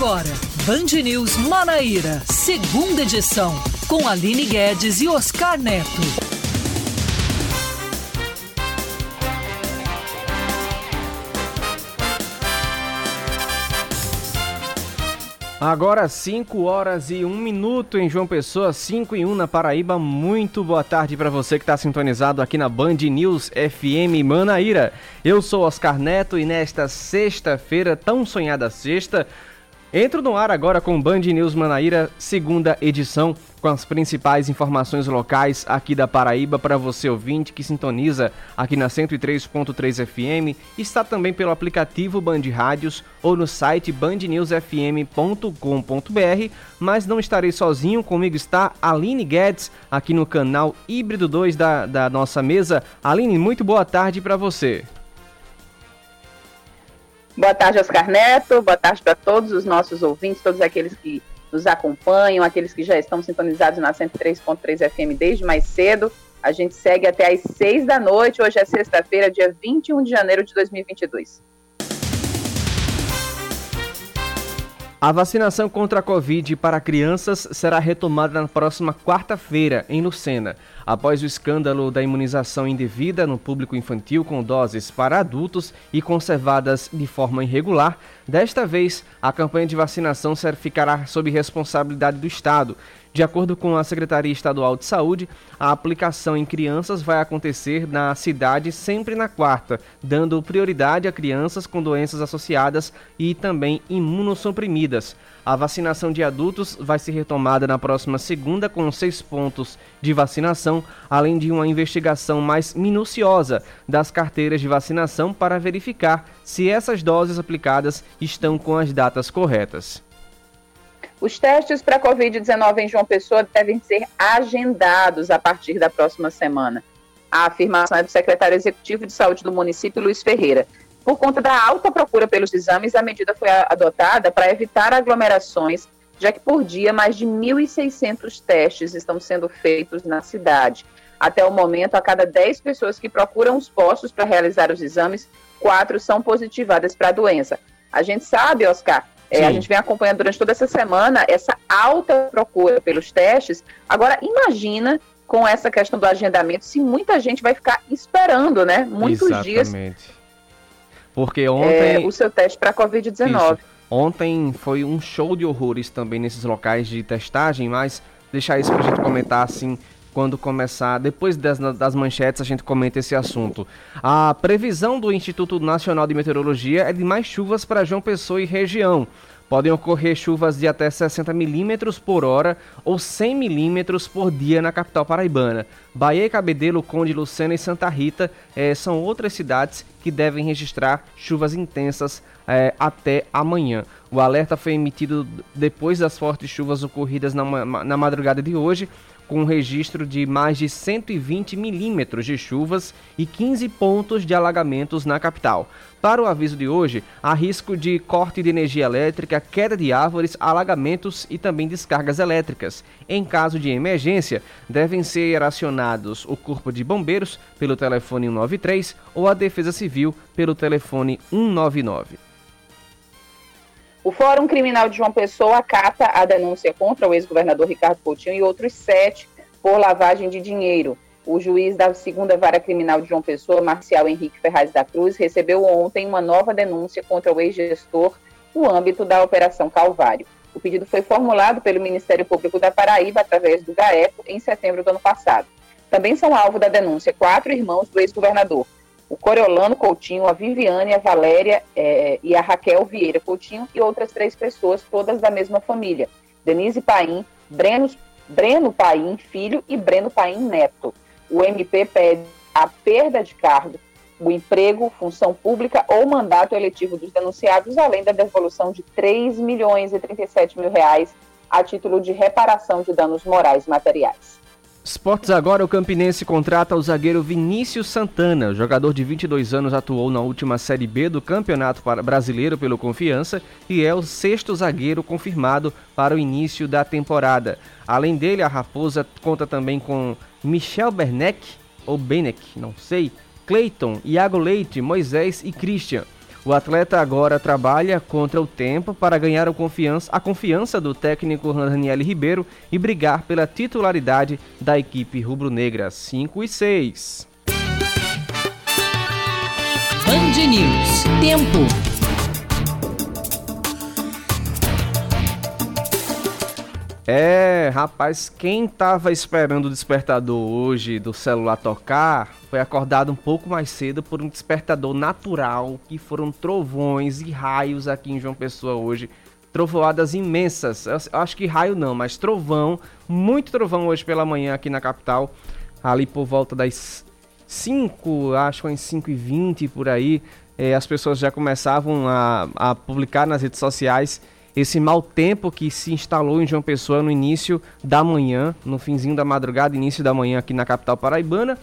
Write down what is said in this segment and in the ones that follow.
agora, Band News Manaíra, segunda edição, com Aline Guedes e Oscar Neto. Agora 5 horas e 1 minuto em João Pessoa, 5 e 1 na Paraíba. Muito boa tarde para você que está sintonizado aqui na Band News FM Manaíra. Eu sou Oscar Neto e nesta sexta-feira, tão sonhada sexta, Entro no ar agora com Band News Manaíra, segunda edição, com as principais informações locais aqui da Paraíba para você ouvinte que sintoniza aqui na 103.3 FM, está também pelo aplicativo Band Rádios ou no site bandnewsfm.com.br, mas não estarei sozinho, comigo está Aline Guedes, aqui no canal Híbrido 2 da, da nossa mesa. Aline, muito boa tarde para você. Boa tarde, Oscar Neto. Boa tarde para todos os nossos ouvintes, todos aqueles que nos acompanham, aqueles que já estão sintonizados na 103.3 FM desde mais cedo. A gente segue até às 6 da noite. Hoje é sexta-feira, dia 21 de janeiro de 2022. A vacinação contra a Covid para crianças será retomada na próxima quarta-feira, em Lucena. Após o escândalo da imunização indevida no público infantil com doses para adultos e conservadas de forma irregular, desta vez a campanha de vacinação ficará sob responsabilidade do Estado de acordo com a Secretaria Estadual de Saúde, a aplicação em crianças vai acontecer na cidade sempre na quarta, dando prioridade a crianças com doenças associadas e também imunossuprimidas. A vacinação de adultos vai ser retomada na próxima segunda com seis pontos de vacinação, além de uma investigação mais minuciosa das carteiras de vacinação para verificar se essas doses aplicadas estão com as datas corretas. Os testes para Covid-19 em João Pessoa devem ser agendados a partir da próxima semana. A afirmação é do secretário executivo de saúde do município, Luiz Ferreira. Por conta da alta procura pelos exames, a medida foi adotada para evitar aglomerações, já que por dia mais de 1.600 testes estão sendo feitos na cidade. Até o momento, a cada 10 pessoas que procuram os postos para realizar os exames, quatro são positivadas para a doença. A gente sabe, Oscar, é, a gente vem acompanhando durante toda essa semana essa alta procura pelos testes. Agora, imagina com essa questão do agendamento, se muita gente vai ficar esperando, né? Muitos Exatamente. dias. Porque ontem. É, o seu teste para Covid-19. Ontem foi um show de horrores também nesses locais de testagem, mas deixar isso para a gente comentar assim quando começar, depois das, das, manchetes, a gente comenta esse assunto. A previsão do Instituto Nacional de Meteorologia é de mais chuvas para João Pessoa e região. Podem ocorrer chuvas de até 60 milímetros por hora ou 100 milímetros por dia na capital paraibana. Bahia, Cabedelo, Conde, Lucena e Santa Rita eh, são outras cidades que devem registrar chuvas intensas eh, até amanhã. O alerta foi emitido depois das fortes chuvas ocorridas na, na madrugada de hoje com registro de mais de 120 milímetros de chuvas e 15 pontos de alagamentos na capital. Para o aviso de hoje, há risco de corte de energia elétrica, queda de árvores, alagamentos e também descargas elétricas. Em caso de emergência, devem ser acionados o Corpo de Bombeiros pelo telefone 193 ou a Defesa Civil pelo telefone 199. O Fórum Criminal de João Pessoa acata a denúncia contra o ex-governador Ricardo Coutinho e outros sete por lavagem de dinheiro. O juiz da segunda vara criminal de João Pessoa, Marcial Henrique Ferraz da Cruz, recebeu ontem uma nova denúncia contra o ex-gestor no âmbito da Operação Calvário. O pedido foi formulado pelo Ministério Público da Paraíba através do GAECO em setembro do ano passado. Também são alvo da denúncia quatro irmãos do ex-governador, o Coriolano Coutinho, a Viviane, a Valéria é, e a Raquel Vieira Coutinho e outras três pessoas, todas da mesma família. Denise Paim, Breno, Breno Paim Filho e Breno Paim Neto. O MP pede a perda de cargo, o emprego, função pública ou mandato eletivo dos denunciados, além da devolução de 3 milhões e 37 mil reais a título de reparação de danos morais materiais. Esportes agora, o Campinense contrata o zagueiro Vinícius Santana. O jogador de 22 anos atuou na última Série B do Campeonato Brasileiro pelo Confiança e é o sexto zagueiro confirmado para o início da temporada. Além dele, a Raposa conta também com Michel Bernec, ou Benek, não sei, Cleiton, Iago Leite, Moisés e Christian. O atleta agora trabalha contra o tempo para ganhar a confiança, a confiança do técnico Daniel Ribeiro e brigar pela titularidade da equipe rubro-negra 5 e 6. Band News. Tempo. É, rapaz, quem tava esperando o despertador hoje do celular tocar foi acordado um pouco mais cedo por um despertador natural, que foram trovões e raios aqui em João Pessoa hoje. Trovoadas imensas. Eu acho que raio não, mas trovão, muito trovão hoje pela manhã aqui na capital. Ali por volta das 5, acho que às 5 e 20 por aí, é, as pessoas já começavam a, a publicar nas redes sociais esse mau tempo que se instalou em João Pessoa no início da manhã, no finzinho da madrugada, início da manhã aqui na capital paraibana.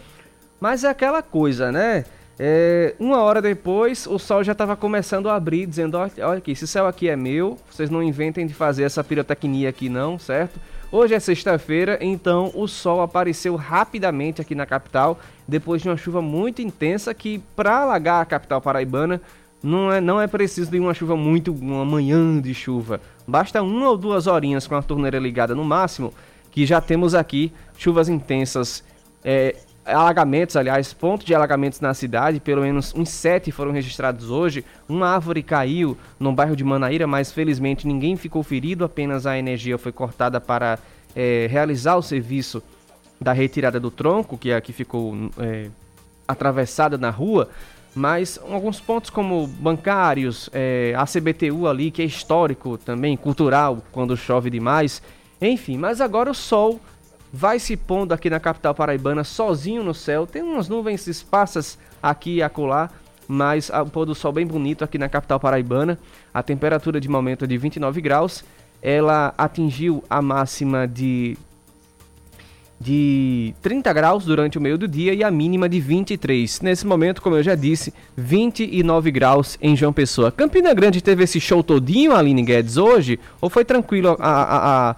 Mas é aquela coisa, né? É, uma hora depois, o sol já estava começando a abrir, dizendo: olha, aqui, esse céu aqui é meu, vocês não inventem de fazer essa pirotecnia aqui, não, certo? Hoje é sexta-feira, então o sol apareceu rapidamente aqui na capital, depois de uma chuva muito intensa que, para alagar a capital paraibana, não é, não é preciso de uma chuva muito, uma manhã de chuva. Basta uma ou duas horinhas com a torneira ligada no máximo, que já temos aqui chuvas intensas, é, alagamentos, aliás, pontos de alagamentos na cidade, pelo menos uns sete foram registrados hoje. Uma árvore caiu no bairro de Manaíra, mas felizmente ninguém ficou ferido, apenas a energia foi cortada para é, realizar o serviço da retirada do tronco, que aqui ficou é, atravessada na rua mas alguns pontos como bancários, é, a CBTU ali, que é histórico também, cultural, quando chove demais, enfim, mas agora o sol vai se pondo aqui na capital paraibana sozinho no céu, tem umas nuvens esparsas aqui e acolá, mas o pôr do sol bem bonito aqui na capital paraibana, a temperatura de momento é de 29 graus, ela atingiu a máxima de de 30 graus durante o meio do dia e a mínima de 23. Nesse momento, como eu já disse, 29 graus em João Pessoa. Campina Grande teve esse show todinho, Aline Guedes, hoje? Ou foi tranquilo a, a, a,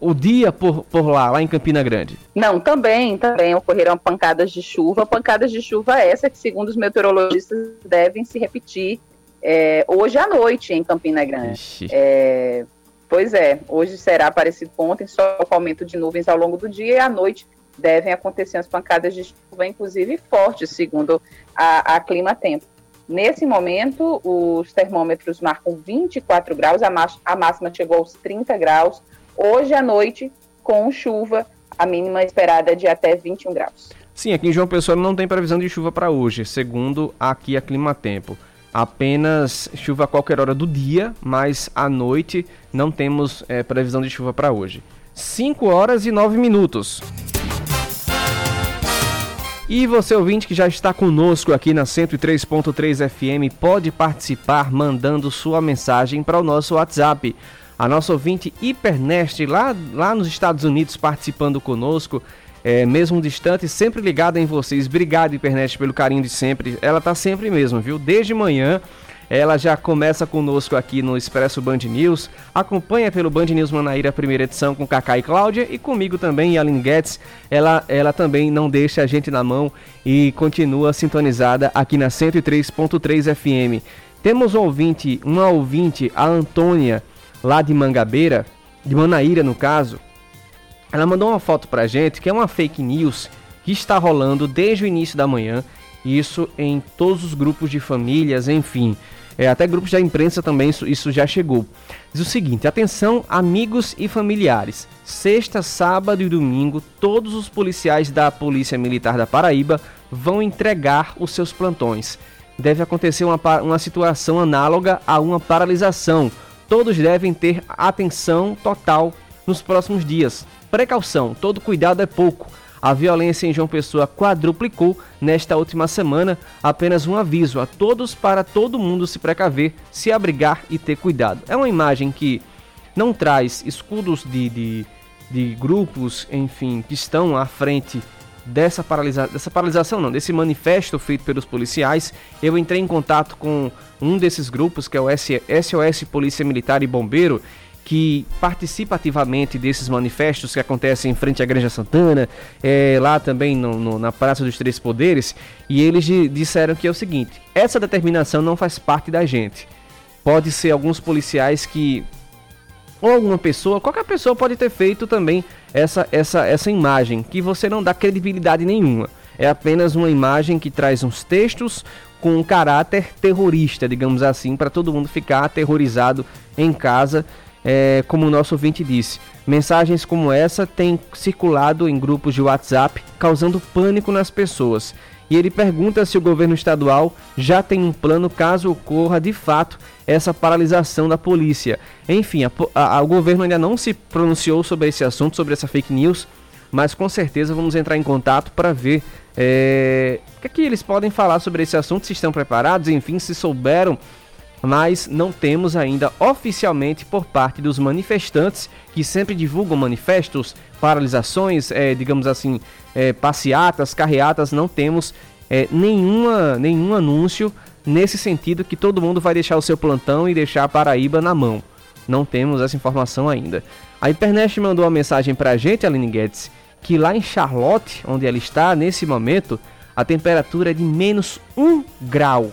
o dia por, por lá, lá em Campina Grande? Não, também, também ocorreram pancadas de chuva. Pancadas de chuva essa que, segundo os meteorologistas, devem se repetir é, hoje à noite em Campina Grande. É, Pois é, hoje será parecido com ontem, só com aumento de nuvens ao longo do dia e à noite devem acontecer as pancadas de chuva, inclusive fortes, segundo a, a Clima Tempo. Nesse momento, os termômetros marcam 24 graus, a, a máxima chegou aos 30 graus. Hoje à noite, com chuva, a mínima esperada é de até 21 graus. Sim, aqui em João Pessoa não tem previsão de chuva para hoje, segundo aqui a Clima Tempo apenas chuva a qualquer hora do dia, mas à noite não temos é, previsão de chuva para hoje. 5 horas e 9 minutos. E você ouvinte que já está conosco aqui na 103.3 FM pode participar mandando sua mensagem para o nosso WhatsApp. A nossa ouvinte Hipernest lá, lá nos Estados Unidos participando conosco é, mesmo distante, sempre ligada em vocês. Obrigado, Internet, pelo carinho de sempre. Ela tá sempre mesmo, viu? Desde manhã. Ela já começa conosco aqui no Expresso Band News. Acompanha pelo Band News Manaíra primeira edição com Kaká e Cláudia e comigo também, Aline Guedes. Ela, ela também não deixa a gente na mão e continua sintonizada aqui na 103.3 FM. Temos um ouvinte, uma ouvinte, a Antônia, lá de Mangabeira, de Manaíra no caso, ela mandou uma foto pra gente que é uma fake news que está rolando desde o início da manhã, isso em todos os grupos de famílias, enfim. É, até grupos da imprensa também isso, isso já chegou. Diz o seguinte: atenção, amigos e familiares. Sexta, sábado e domingo, todos os policiais da Polícia Militar da Paraíba vão entregar os seus plantões. Deve acontecer uma, uma situação análoga a uma paralisação. Todos devem ter atenção total nos próximos dias. Precaução, todo cuidado é pouco. A violência em João Pessoa quadruplicou nesta última semana. Apenas um aviso a todos para todo mundo se precaver, se abrigar e ter cuidado. É uma imagem que não traz escudos de, de, de grupos, enfim, que estão à frente dessa, paralisa dessa paralisação, não, desse manifesto feito pelos policiais. Eu entrei em contato com um desses grupos, que é o SOS Polícia Militar e Bombeiro, que participa ativamente desses manifestos que acontecem em frente à Igreja Santana, é, lá também no, no, na Praça dos Três Poderes, e eles disseram que é o seguinte: essa determinação não faz parte da gente. Pode ser alguns policiais que ou alguma pessoa, qualquer pessoa pode ter feito também essa, essa, essa imagem, que você não dá credibilidade nenhuma. É apenas uma imagem que traz uns textos com um caráter terrorista, digamos assim, para todo mundo ficar aterrorizado em casa é, como o nosso ouvinte disse. Mensagens como essa têm circulado em grupos de WhatsApp, causando pânico nas pessoas. E ele pergunta se o governo estadual já tem um plano caso ocorra de fato essa paralisação da polícia. Enfim, a, a, o governo ainda não se pronunciou sobre esse assunto, sobre essa fake news, mas com certeza vamos entrar em contato para ver é, o que, é que eles podem falar sobre esse assunto, se estão preparados, enfim, se souberam mas não temos ainda oficialmente por parte dos manifestantes que sempre divulgam manifestos, paralisações, é, digamos assim, é, passeatas, carreatas, não temos é, nenhuma, nenhum anúncio nesse sentido que todo mundo vai deixar o seu plantão e deixar a Paraíba na mão. Não temos essa informação ainda. A Internet mandou uma mensagem para a gente, Aline Guedes, que lá em Charlotte, onde ela está nesse momento, a temperatura é de menos um grau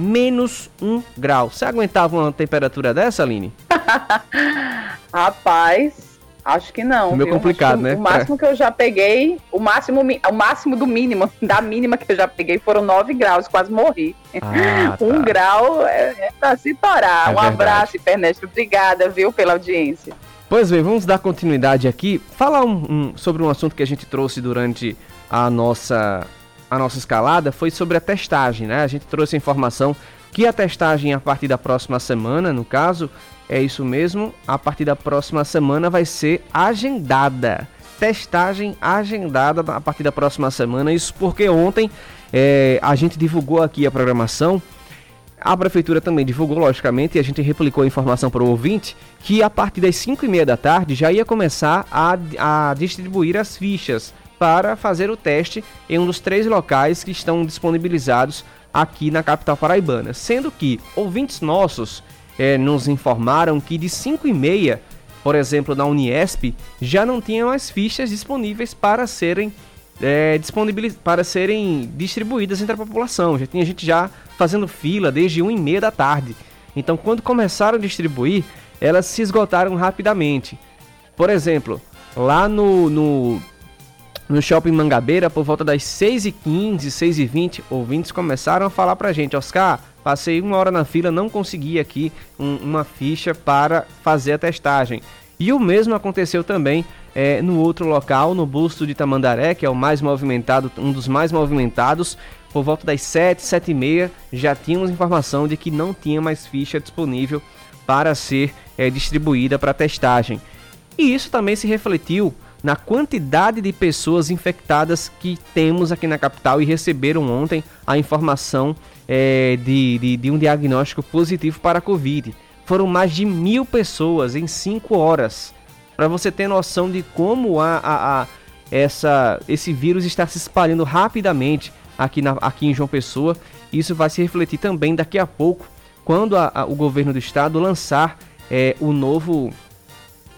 menos um grau. Você aguentava uma temperatura dessa, Aline? Rapaz, acho que não. Meio complicado, né? O máximo que eu já peguei, o máximo, o máximo do mínimo, da mínima que eu já peguei foram 9 graus, quase morri. Ah, tá. um grau é, é pra se torar. É um verdade. abraço, Iperneste. Obrigada, viu, pela audiência. Pois bem, vamos dar continuidade aqui. Falar um, um, sobre um assunto que a gente trouxe durante a nossa a nossa escalada foi sobre a testagem, né? A gente trouxe a informação que a testagem a partir da próxima semana, no caso, é isso mesmo, a partir da próxima semana vai ser agendada. Testagem agendada a partir da próxima semana. Isso porque ontem é, a gente divulgou aqui a programação. A prefeitura também divulgou, logicamente, e a gente replicou a informação para o ouvinte que a partir das 5 e meia da tarde já ia começar a, a distribuir as fichas para fazer o teste em um dos três locais que estão disponibilizados aqui na capital paraibana. Sendo que ouvintes nossos é, nos informaram que de 5 e meia, por exemplo, na Uniesp, já não tinha mais fichas disponíveis para serem é, disponibiliz... para serem distribuídas entre a população. Já tinha gente já fazendo fila desde 1 e meia da tarde. Então, quando começaram a distribuir, elas se esgotaram rapidamente. Por exemplo, lá no, no no shopping Mangabeira por volta das 6h15, 6h20, ouvintes começaram a falar pra gente, Oscar, passei uma hora na fila, não consegui aqui um, uma ficha para fazer a testagem. E o mesmo aconteceu também é, no outro local, no busto de Tamandaré, que é o mais movimentado, um dos mais movimentados, por volta das 7, 7 e meia, já tínhamos informação de que não tinha mais ficha disponível para ser é, distribuída para testagem. E isso também se refletiu na quantidade de pessoas infectadas que temos aqui na capital e receberam ontem a informação é, de, de, de, um diagnóstico positivo para a Covid. Foram mais de mil pessoas em cinco horas. Para você ter noção de como a, a, a, essa, esse vírus está se espalhando rapidamente aqui, na, aqui em João Pessoa. Isso vai se refletir também daqui a pouco, quando o governo do estado lançar é, o novo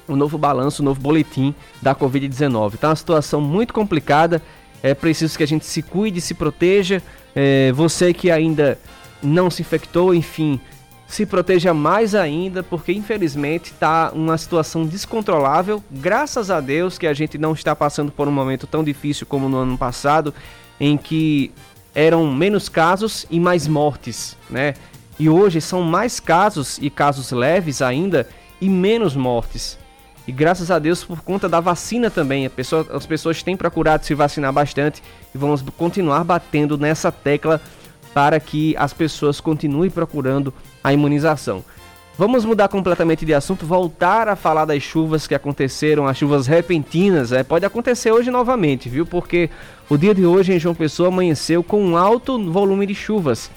o novo balanço, o novo boletim da Covid-19. Tá uma situação muito complicada, é preciso que a gente se cuide, se proteja. É, você que ainda não se infectou, enfim, se proteja mais ainda, porque infelizmente está uma situação descontrolável. Graças a Deus que a gente não está passando por um momento tão difícil como no ano passado, em que eram menos casos e mais mortes, né? E hoje são mais casos e casos leves ainda e menos mortes. E graças a Deus, por conta da vacina também, pessoa, as pessoas têm procurado se vacinar bastante e vamos continuar batendo nessa tecla para que as pessoas continuem procurando a imunização. Vamos mudar completamente de assunto, voltar a falar das chuvas que aconteceram, as chuvas repentinas. É, pode acontecer hoje novamente, viu? Porque o dia de hoje em João Pessoa amanheceu com um alto volume de chuvas.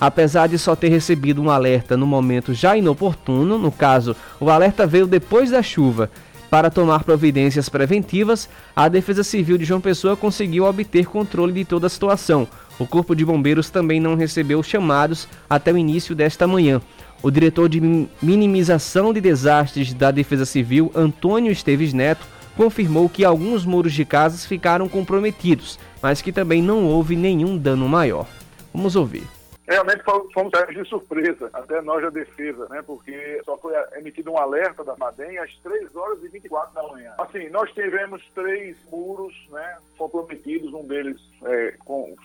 Apesar de só ter recebido um alerta no momento já inoportuno, no caso, o alerta veio depois da chuva, Para tomar providências preventivas, a Defesa Civil de João Pessoa conseguiu obter controle de toda a situação. O Corpo de Bombeiros também não recebeu chamados até o início desta manhã. O diretor de minimização de desastres da Defesa Civil, Antônio Esteves Neto, confirmou que alguns muros de casas ficaram comprometidos, mas que também não houve nenhum dano maior. Vamos ouvir. Realmente fomos de surpresa, até nós da defesa, né? Porque só foi emitido um alerta da MADEM às 3 horas e 24 da manhã. Assim, nós tivemos três muros, né? Comprometidos, um deles é, com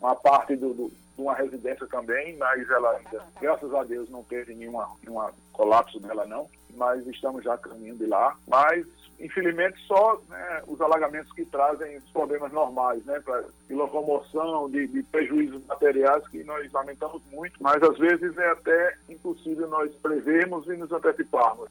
uma parte do, do de uma residência também, mas ela ainda, graças a Deus, não teve nenhum colapso dela não, mas estamos já caminhando de lá. Mas infelizmente, só né, os alagamentos que trazem os problemas normais, né, pra, de locomoção, de, de, prejuízos materiais que nós lamentamos muito, mas às vezes é até impossível nós prevermos e nos anteciparmos.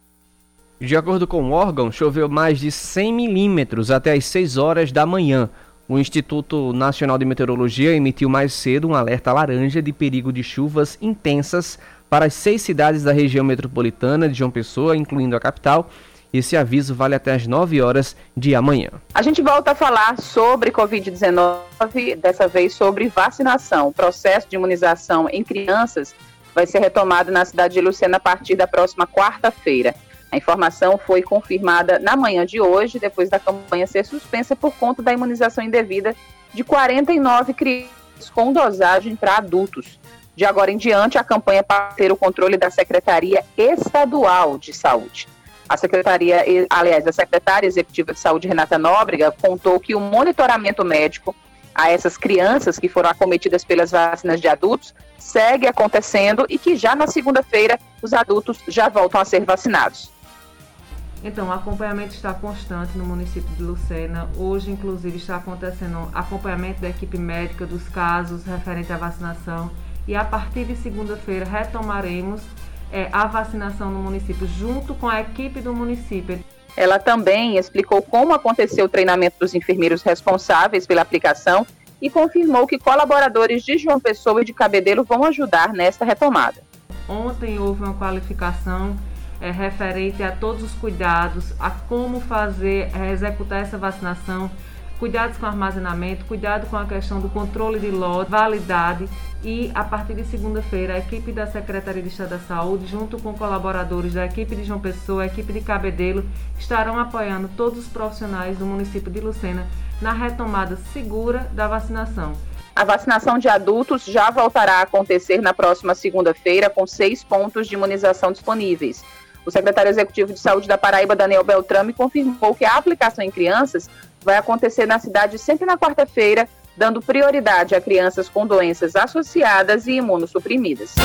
De acordo com o órgão, choveu mais de 100 milímetros até as 6 horas da manhã. O Instituto Nacional de Meteorologia emitiu mais cedo um alerta laranja de perigo de chuvas intensas para as seis cidades da região metropolitana de João Pessoa, incluindo a capital, esse aviso vale até as 9 horas de amanhã. A gente volta a falar sobre Covid-19, dessa vez sobre vacinação. O processo de imunização em crianças vai ser retomado na cidade de Lucena a partir da próxima quarta-feira. A informação foi confirmada na manhã de hoje, depois da campanha ser suspensa por conta da imunização indevida de 49 crianças com dosagem para adultos. De agora em diante, a campanha para ter o controle da Secretaria Estadual de Saúde. A secretaria, aliás, a secretária executiva de saúde, Renata Nóbrega, contou que o monitoramento médico a essas crianças que foram acometidas pelas vacinas de adultos segue acontecendo e que já na segunda-feira os adultos já voltam a ser vacinados. Então, o acompanhamento está constante no município de Lucena. Hoje, inclusive, está acontecendo acompanhamento da equipe médica dos casos referentes à vacinação. E a partir de segunda-feira retomaremos é, a vacinação no município, junto com a equipe do município. Ela também explicou como aconteceu o treinamento dos enfermeiros responsáveis pela aplicação e confirmou que colaboradores de João Pessoa e de Cabedelo vão ajudar nesta retomada. Ontem houve uma qualificação é, referente a todos os cuidados, a como fazer, é, executar essa vacinação cuidados com armazenamento, cuidado com a questão do controle de lote, validade e a partir de segunda-feira a equipe da Secretaria de Estado da Saúde, junto com colaboradores da equipe de João Pessoa, a equipe de Cabedelo, estarão apoiando todos os profissionais do município de Lucena na retomada segura da vacinação. A vacinação de adultos já voltará a acontecer na próxima segunda-feira, com seis pontos de imunização disponíveis. O secretário executivo de saúde da Paraíba, Daniel Beltrame, confirmou que a aplicação em crianças vai acontecer na cidade sempre na quarta-feira, dando prioridade a crianças com doenças associadas e imunossuprimidas.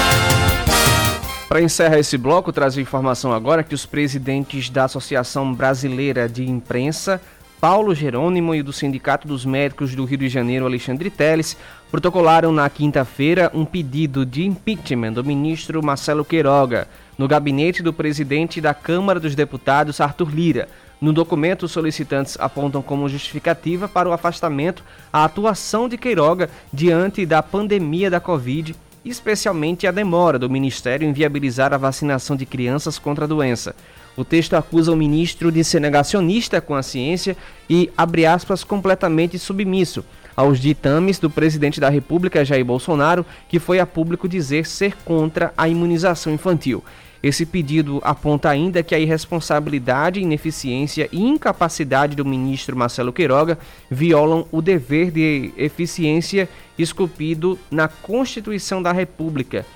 Para encerrar esse bloco, trazer informação agora que os presidentes da Associação Brasileira de Imprensa, Paulo Jerônimo, e do Sindicato dos Médicos do Rio de Janeiro, Alexandre Teles, protocolaram na quinta-feira um pedido de impeachment do ministro Marcelo Queiroga no gabinete do presidente da Câmara dos Deputados, Arthur Lira. No documento, os solicitantes apontam como justificativa para o afastamento a atuação de Queiroga diante da pandemia da Covid, especialmente a demora do Ministério em viabilizar a vacinação de crianças contra a doença. O texto acusa o ministro de ser negacionista com a ciência e, abre aspas, completamente submisso aos ditames do presidente da República, Jair Bolsonaro, que foi a público dizer ser contra a imunização infantil. Esse pedido aponta ainda que a irresponsabilidade, ineficiência e incapacidade do ministro Marcelo Queiroga violam o dever de eficiência esculpido na Constituição da República.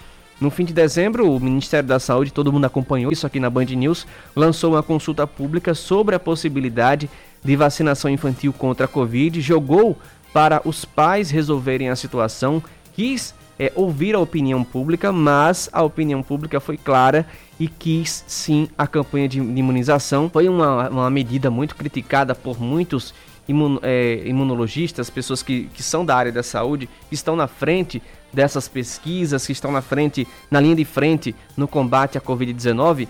No fim de dezembro, o Ministério da Saúde, todo mundo acompanhou isso aqui na Band News, lançou uma consulta pública sobre a possibilidade de vacinação infantil contra a Covid, jogou para os pais resolverem a situação, quis é, ouvir a opinião pública, mas a opinião pública foi clara e quis sim a campanha de imunização. Foi uma, uma medida muito criticada por muitos imun, é, imunologistas, pessoas que, que são da área da saúde, que estão na frente dessas pesquisas, que estão na frente, na linha de frente no combate à Covid-19,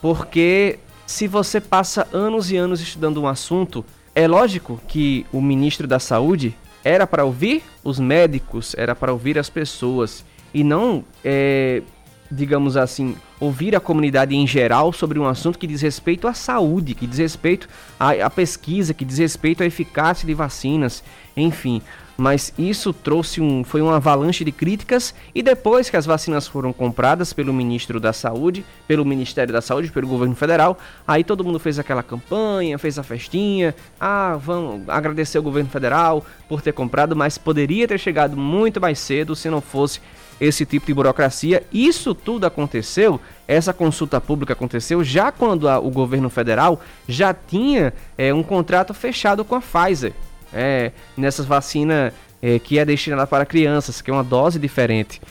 porque se você passa anos e anos estudando um assunto, é lógico que o ministro da Saúde era para ouvir os médicos, era para ouvir as pessoas. E não é, digamos assim, ouvir a comunidade em geral sobre um assunto que diz respeito à saúde, que diz respeito à, à pesquisa, que diz respeito à eficácia de vacinas, enfim mas isso trouxe um foi uma avalanche de críticas e depois que as vacinas foram compradas pelo ministro da Saúde, pelo Ministério da Saúde, pelo governo federal, aí todo mundo fez aquela campanha, fez a festinha, ah, vamos agradecer o governo federal por ter comprado, mas poderia ter chegado muito mais cedo se não fosse esse tipo de burocracia. Isso tudo aconteceu, essa consulta pública aconteceu já quando a, o governo federal já tinha é, um contrato fechado com a Pfizer é, nessas vacinas é, que é destinada para crianças, que é uma dose diferente.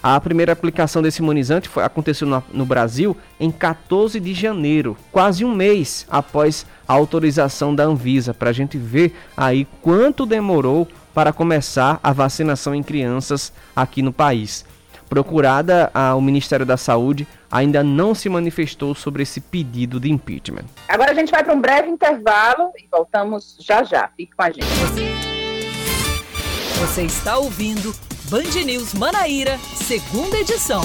A primeira aplicação desse imunizante foi, aconteceu no, no Brasil em 14 de janeiro, quase um mês após a autorização da Anvisa, para a gente ver aí quanto demorou para começar a vacinação em crianças aqui no país. Procurada ao Ministério da Saúde, ainda não se manifestou sobre esse pedido de impeachment. Agora a gente vai para um breve intervalo e voltamos já já. Fique com a gente. Você está ouvindo Band News Manaíra, segunda edição.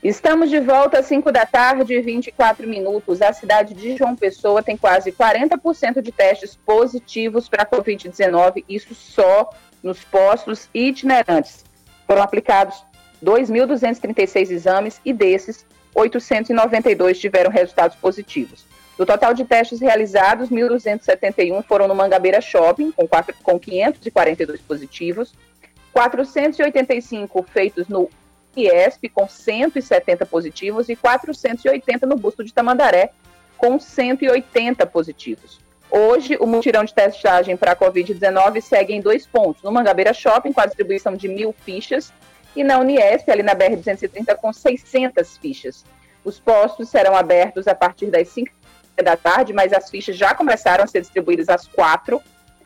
Estamos de volta às 5 da tarde e 24 minutos. A cidade de João Pessoa tem quase 40% de testes positivos para a Covid-19, isso só nos postos itinerantes. Foram aplicados 2.236 exames e desses, 892 tiveram resultados positivos. Do total de testes realizados, 1.271 foram no Mangabeira Shopping, com, 4, com 542 positivos, 485 feitos no IESP, com 170 positivos, e 480 no Busto de Tamandaré, com 180 positivos. Hoje, o mutirão de testagem para a Covid-19 segue em dois pontos. No Mangabeira Shopping, com a distribuição de mil fichas, e na Uniesp, ali na BR-230, com 600 fichas. Os postos serão abertos a partir das 5 da tarde, mas as fichas já começaram a ser distribuídas às 4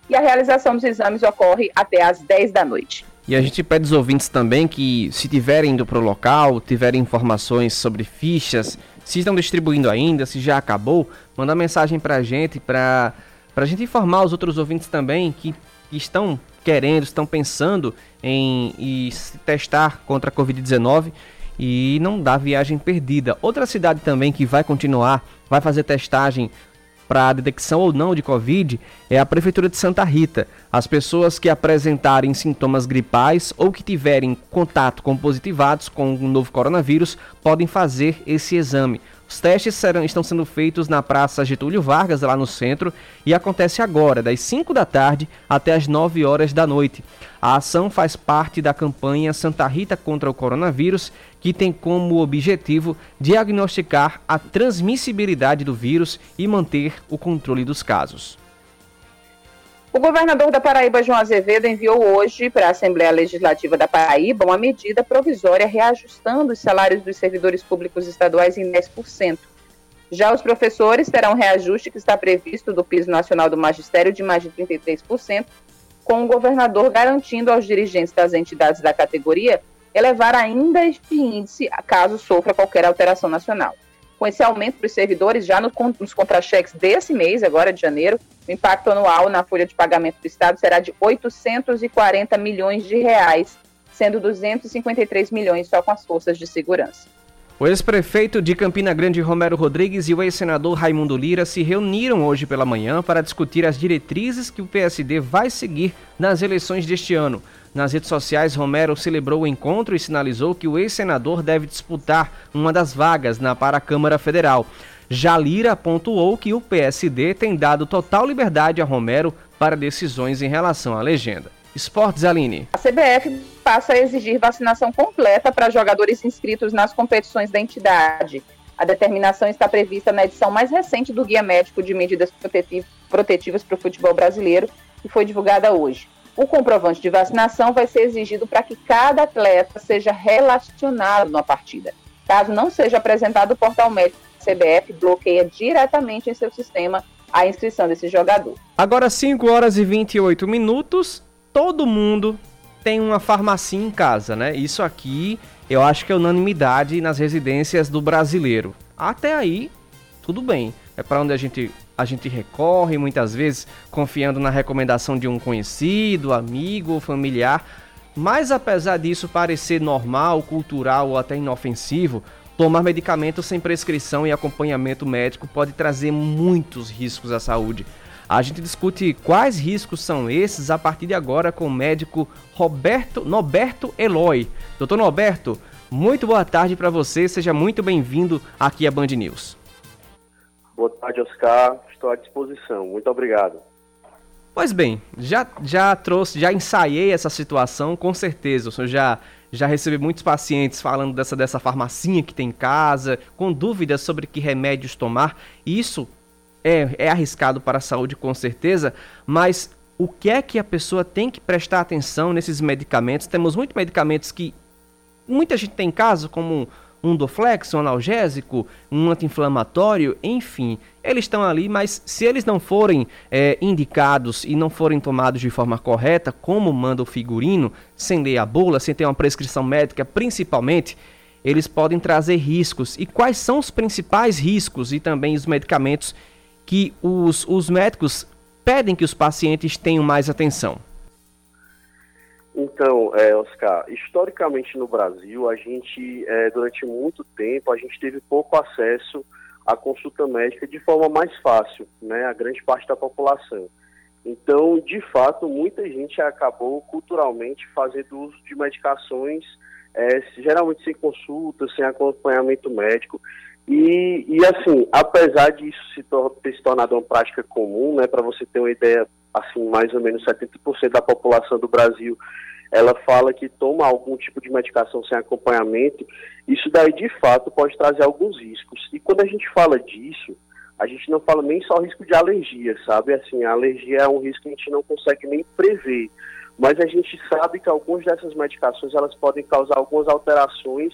e a realização dos exames ocorre até às 10 da noite. E a gente pede aos ouvintes também que, se tiverem indo para o local, tiverem informações sobre fichas, se estão distribuindo ainda, se já acabou, manda mensagem para a gente, para a gente informar os outros ouvintes também que estão querendo, estão pensando em, se testar contra a Covid-19 e não dá viagem perdida. Outra cidade também que vai continuar, vai fazer testagem para detecção ou não de Covid é a Prefeitura de Santa Rita. As pessoas que apresentarem sintomas gripais ou que tiverem contato com positivados com o novo coronavírus podem fazer esse exame. Os testes serão, estão sendo feitos na Praça Getúlio Vargas, lá no centro, e acontece agora, das 5 da tarde até as 9 horas da noite. A ação faz parte da campanha Santa Rita contra o Coronavírus, que tem como objetivo diagnosticar a transmissibilidade do vírus e manter o controle dos casos. O governador da Paraíba, João Azevedo, enviou hoje para a Assembleia Legislativa da Paraíba uma medida provisória reajustando os salários dos servidores públicos estaduais em 10%. Já os professores terão reajuste que está previsto do piso nacional do magistério de mais de 33%, com o governador garantindo aos dirigentes das entidades da categoria elevar ainda este índice caso sofra qualquer alteração nacional. Com esse aumento para os servidores, já no, nos contra-cheques desse mês, agora de janeiro, o impacto anual na folha de pagamento do Estado será de 840 milhões de reais, sendo 253 milhões só com as forças de segurança. O ex-prefeito de Campina Grande, Romero Rodrigues, e o ex-senador Raimundo Lira se reuniram hoje pela manhã para discutir as diretrizes que o PSD vai seguir nas eleições deste ano. Nas redes sociais, Romero celebrou o encontro e sinalizou que o ex-senador deve disputar uma das vagas na para a Câmara Federal. Jalira pontuou que o PSD tem dado total liberdade a Romero para decisões em relação à legenda. Esportes Aline. A CBF passa a exigir vacinação completa para jogadores inscritos nas competições da entidade. A determinação está prevista na edição mais recente do Guia Médico de Medidas Protetivas para o Futebol Brasileiro, que foi divulgada hoje. O comprovante de vacinação vai ser exigido para que cada atleta seja relacionado na partida. Caso não seja apresentado, o portal médico CBF bloqueia diretamente em seu sistema a inscrição desse jogador. Agora 5 horas e 28 minutos, todo mundo tem uma farmácia em casa, né? Isso aqui eu acho que é unanimidade nas residências do brasileiro. Até aí, tudo bem. É para onde a gente a gente recorre muitas vezes confiando na recomendação de um conhecido, amigo ou familiar. Mas apesar disso parecer normal, cultural ou até inofensivo, tomar medicamentos sem prescrição e acompanhamento médico pode trazer muitos riscos à saúde. A gente discute quais riscos são esses a partir de agora com o médico Roberto Noberto Eloy. Doutor Noberto, muito boa tarde para você, seja muito bem-vindo aqui à Band News. Boa tarde, Oscar. Estou à disposição. Muito obrigado. Pois bem, já, já trouxe, já ensaiei essa situação, com certeza. Senhor já, já recebeu muitos pacientes falando dessa, dessa farmacinha que tem em casa, com dúvidas sobre que remédios tomar. Isso é, é arriscado para a saúde, com certeza, mas o que é que a pessoa tem que prestar atenção nesses medicamentos? Temos muitos medicamentos que muita gente tem em casa, como um Doflex, um analgésico, um anti-inflamatório, enfim, eles estão ali, mas se eles não forem é, indicados e não forem tomados de forma correta, como manda o figurino, sem ler a bula, sem ter uma prescrição médica, principalmente, eles podem trazer riscos. E quais são os principais riscos e também os medicamentos que os, os médicos pedem que os pacientes tenham mais atenção? Então, é, Oscar, historicamente no Brasil, a gente, é, durante muito tempo, a gente teve pouco acesso à consulta médica de forma mais fácil, né, a grande parte da população. Então, de fato, muita gente acabou culturalmente fazendo uso de medicações, é, geralmente sem consulta, sem acompanhamento médico. E, e assim, apesar disso se ter se tornado uma prática comum, né, para você ter uma ideia, assim, mais ou menos 70% da população do Brasil, ela fala que toma algum tipo de medicação sem acompanhamento, isso daí de fato pode trazer alguns riscos. E quando a gente fala disso, a gente não fala nem só risco de alergia, sabe? Assim, a alergia é um risco que a gente não consegue nem prever, mas a gente sabe que algumas dessas medicações elas podem causar algumas alterações,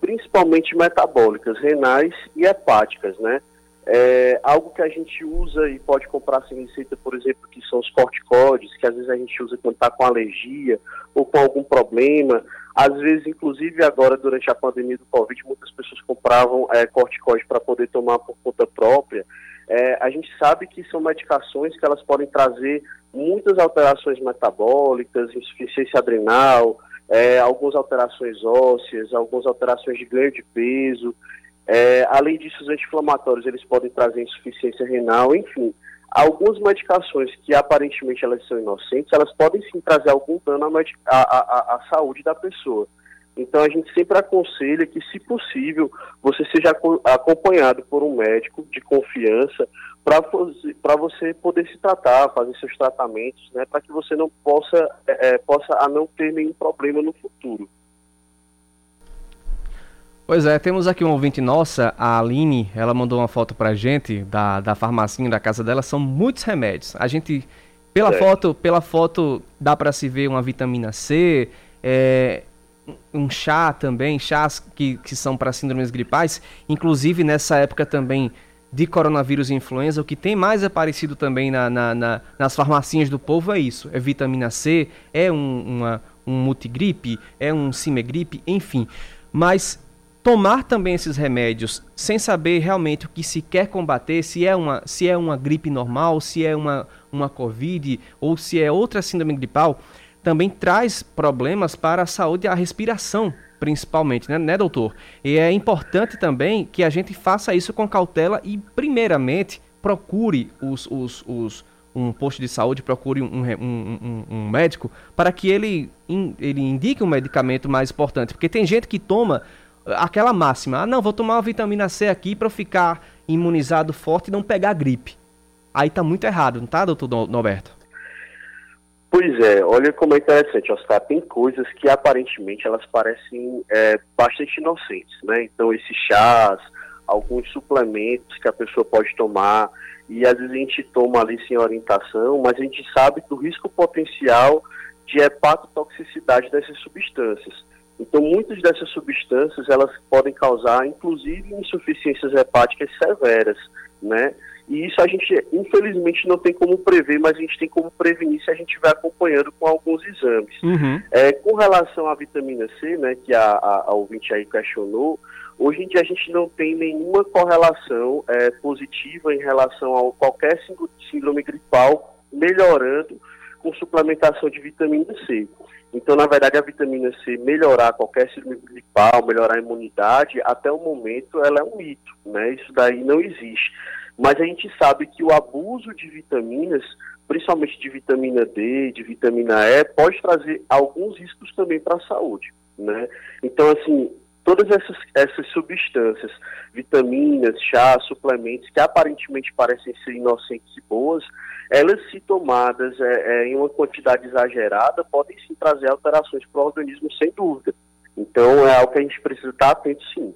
principalmente metabólicas, renais e hepáticas, né? É, algo que a gente usa e pode comprar sem receita, por exemplo, que são os corticoides, que às vezes a gente usa quando está com alergia ou com algum problema. Às vezes, inclusive agora, durante a pandemia do Covid, muitas pessoas compravam é, para poder tomar por conta própria. É, a gente sabe que são medicações que elas podem trazer muitas alterações metabólicas, insuficiência adrenal, é, algumas alterações ósseas, algumas alterações de ganho de peso. É, além disso, os anti-inflamatórios eles podem trazer insuficiência renal, enfim. Algumas medicações que aparentemente elas são inocentes, elas podem sim trazer algum dano à, à, à saúde da pessoa. Então a gente sempre aconselha que, se possível, você seja acompanhado por um médico de confiança para você poder se tratar, fazer seus tratamentos, né, para que você não possa, é, é, possa a não ter nenhum problema no futuro. Pois é, temos aqui um ouvinte nossa, a Aline, ela mandou uma foto pra gente da, da farmacinha da casa dela, são muitos remédios. A gente, pela é. foto, pela foto dá para se ver uma vitamina C, é, um chá também, chás que, que são para síndromes gripais, inclusive nessa época também de coronavírus e influenza, o que tem mais aparecido também na, na, na nas farmacinhas do povo é isso, é vitamina C, é um, uma, um multigripe, é um cimegripe, enfim. Mas tomar também esses remédios sem saber realmente o que se quer combater, se é uma, se é uma gripe normal, se é uma, uma Covid ou se é outra síndrome gripal, também traz problemas para a saúde e a respiração, principalmente, né, né, doutor? E é importante também que a gente faça isso com cautela e, primeiramente, procure os, os, os um posto de saúde, procure um, um, um, um, médico para que ele, ele indique um medicamento mais importante. Porque tem gente que toma aquela máxima, ah, não, vou tomar uma vitamina C aqui para ficar imunizado forte e não pegar gripe. Aí tá muito errado, não tá, doutor Norberto? Pois é, olha como é interessante, Oscar, tem coisas que aparentemente elas parecem é, bastante inocentes, né? Então esses chás, alguns suplementos que a pessoa pode tomar, e às vezes a gente toma ali sem orientação, mas a gente sabe do risco potencial de hepatotoxicidade dessas substâncias. Então, muitas dessas substâncias, elas podem causar, inclusive, insuficiências hepáticas severas, né? E isso a gente, infelizmente, não tem como prever, mas a gente tem como prevenir se a gente vai acompanhando com alguns exames. Uhum. É, com relação à vitamina C, né, que a, a, a ouvinte aí questionou, hoje em dia a gente não tem nenhuma correlação é, positiva em relação a qualquer síndrome gripal melhorando com suplementação de vitamina C. Então, na verdade, a vitamina C melhorar qualquer síndrome gripal, melhorar a imunidade, até o momento ela é um mito, né? Isso daí não existe. Mas a gente sabe que o abuso de vitaminas, principalmente de vitamina D, de vitamina E, pode trazer alguns riscos também para a saúde, né? Então, assim, todas essas, essas substâncias, vitaminas, chá, suplementos, que aparentemente parecem ser inocentes e boas, elas se tomadas é, é, em uma quantidade exagerada podem sim trazer alterações para o organismo, sem dúvida. Então é algo que a gente precisa estar atento sim.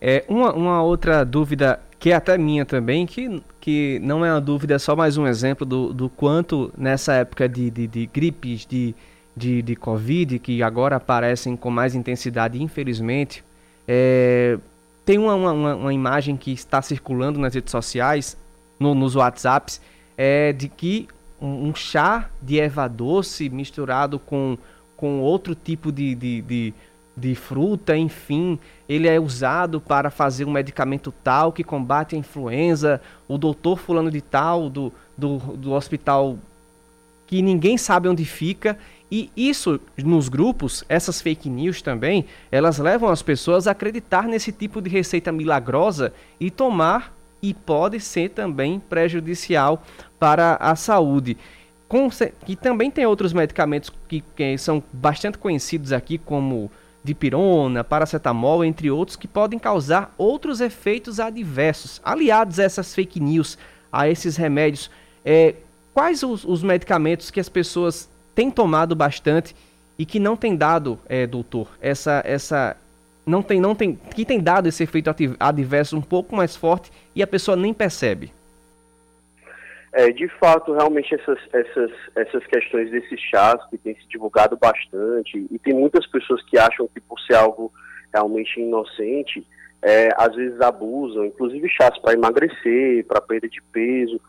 É, uma, uma outra dúvida que é até minha também, que, que não é uma dúvida, é só mais um exemplo do, do quanto nessa época de, de, de gripes, de de, de Covid, que agora aparecem com mais intensidade, infelizmente, é, tem uma, uma, uma, imagem que está circulando nas redes sociais, no, nos WhatsApps, é de que um, um, chá de erva doce misturado com, com outro tipo de, de, de, de fruta, enfim, ele é usado para fazer um medicamento tal que combate a influenza. O doutor fulano de tal, do, do, do hospital que ninguém sabe onde fica, e isso nos grupos, essas fake news também, elas levam as pessoas a acreditar nesse tipo de receita milagrosa e tomar e pode ser também prejudicial para a saúde. Que também tem outros medicamentos que, que são bastante conhecidos aqui, como dipirona, paracetamol, entre outros, que podem causar outros efeitos adversos. Aliados a essas fake news, a esses remédios, é, quais os, os medicamentos que as pessoas tem tomado bastante e que não tem dado, é, doutor, essa, essa não tem, não tem, que tem dado esse efeito adverso um pouco mais forte e a pessoa nem percebe. É, de fato, realmente essas, essas, essas questões desses chás que tem se divulgado bastante e tem muitas pessoas que acham que por ser algo realmente inocente, é, às vezes abusam, inclusive chás para emagrecer, para perda de peso.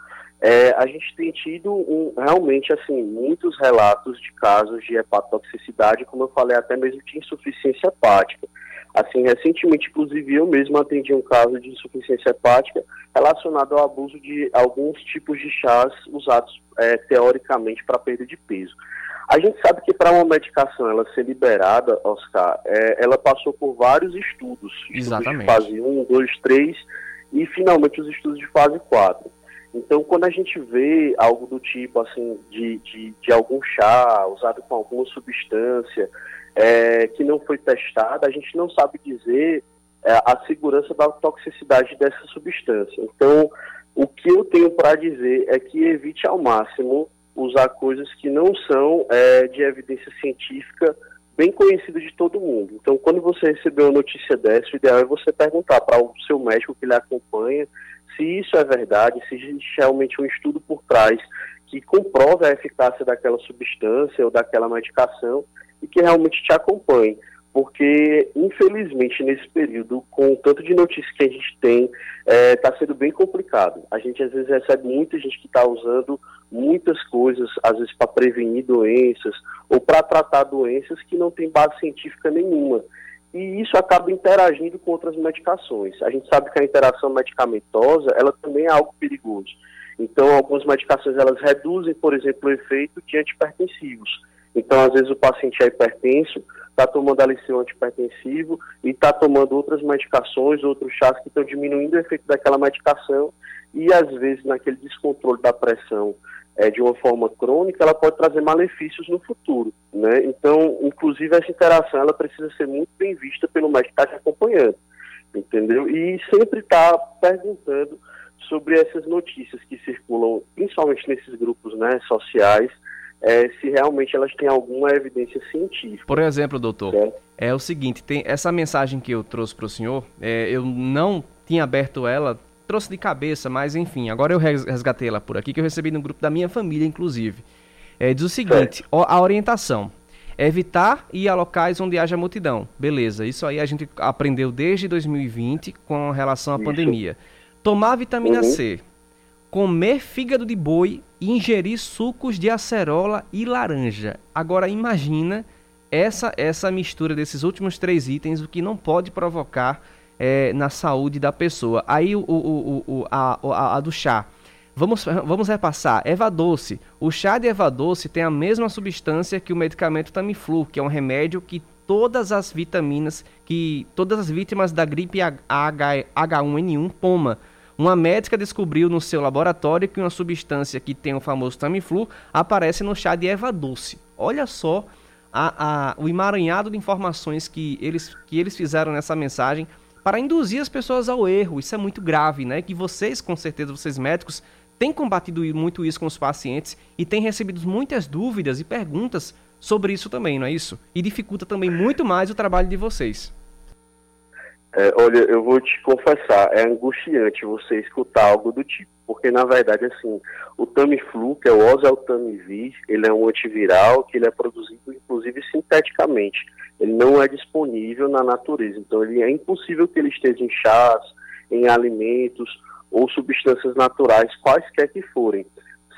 É, a gente tem tido um, realmente assim muitos relatos de casos de hepatotoxicidade, como eu falei, até mesmo de insuficiência hepática. Assim, recentemente, inclusive, eu mesmo atendi um caso de insuficiência hepática relacionado ao abuso de alguns tipos de chás usados é, teoricamente para perda de peso. A gente sabe que para uma medicação ela ser liberada, Oscar, é, ela passou por vários estudos. Exatamente. Estudos de fase 1, 2, 3 e finalmente os estudos de fase 4. Então, quando a gente vê algo do tipo, assim, de, de, de algum chá usado com alguma substância é, que não foi testada, a gente não sabe dizer é, a segurança da toxicidade dessa substância. Então, o que eu tenho para dizer é que evite ao máximo usar coisas que não são é, de evidência científica bem conhecida de todo mundo. Então, quando você recebeu uma notícia dessa, o ideal é você perguntar para o seu médico que lhe acompanha se isso é verdade, se existe realmente um estudo por trás que comprove a eficácia daquela substância ou daquela medicação e que realmente te acompanhe. Porque, infelizmente, nesse período, com o tanto de notícias que a gente tem, está é, sendo bem complicado. A gente, às vezes, recebe muita gente que está usando muitas coisas, às vezes, para prevenir doenças ou para tratar doenças que não tem base científica nenhuma e isso acaba interagindo com outras medicações. A gente sabe que a interação medicamentosa, ela também é algo perigoso. Então, algumas medicações, elas reduzem, por exemplo, o efeito de antipertensivos. Então, às vezes, o paciente é hipertenso, está tomando ali seu antipertensivo e está tomando outras medicações, outros chás que estão diminuindo o efeito daquela medicação e, às vezes, naquele descontrole da pressão é, de uma forma crônica, ela pode trazer malefícios no futuro, né? Então, inclusive, essa interação, ela precisa ser muito bem vista pelo médico que está te acompanhando, entendeu? E sempre está perguntando sobre essas notícias que circulam, principalmente nesses grupos né, sociais, é, se realmente elas têm alguma evidência científica. Por exemplo, doutor, é o seguinte, tem essa mensagem que eu trouxe para o senhor, é, eu não tinha aberto ela trouxe de cabeça, mas enfim, agora eu resgatei ela por aqui, que eu recebi no grupo da minha família, inclusive. É, diz o seguinte: a orientação. Evitar ir a locais onde haja multidão. Beleza, isso aí a gente aprendeu desde 2020 com relação à isso. pandemia. Tomar vitamina uhum. C. Comer fígado de boi e ingerir sucos de acerola e laranja. Agora imagina essa, essa mistura desses últimos três itens, o que não pode provocar é, na saúde da pessoa. Aí o, o, o, a, a, a, do chá. Vamos, vamos repassar. Eva doce. O chá de erva doce tem a mesma substância que o medicamento Tamiflu, que é um remédio que todas as vitaminas, que todas as vítimas da gripe H1N1 toma. Uma médica descobriu no seu laboratório que uma substância que tem o famoso Tamiflu aparece no chá de erva doce. Olha só a, a, o emaranhado de informações que eles, que eles fizeram nessa mensagem para induzir as pessoas ao erro. Isso é muito grave, né? Que vocês, com certeza, vocês médicos, tem combatido muito isso com os pacientes e tem recebido muitas dúvidas e perguntas sobre isso também, não é isso? E dificulta também muito mais o trabalho de vocês. É, olha, eu vou te confessar, é angustiante você escutar algo do tipo, porque na verdade, assim, o Tamiflu, que é o oseltamivir, ele é um antiviral que ele é produzido inclusive sinteticamente. Ele não é disponível na natureza, então ele é impossível que ele esteja em chás, em alimentos ou substâncias naturais, quaisquer que forem,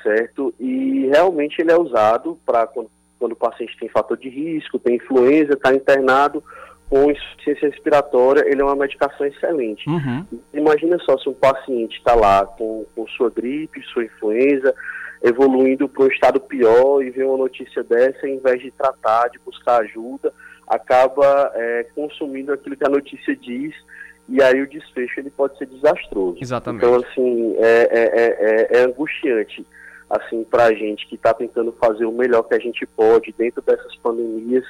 certo? E realmente ele é usado para quando, quando o paciente tem fator de risco, tem influenza, está internado com insuficiência respiratória, ele é uma medicação excelente. Uhum. Imagina só se um paciente está lá com, com sua gripe, sua influenza, evoluindo para um estado pior e vê uma notícia dessa, em vez de tratar, de buscar ajuda, acaba é, consumindo aquilo que a notícia diz e aí o desfecho ele pode ser desastroso. Exatamente. Então, assim, é, é, é, é angustiante assim, para a gente que está tentando fazer o melhor que a gente pode dentro dessas pandemias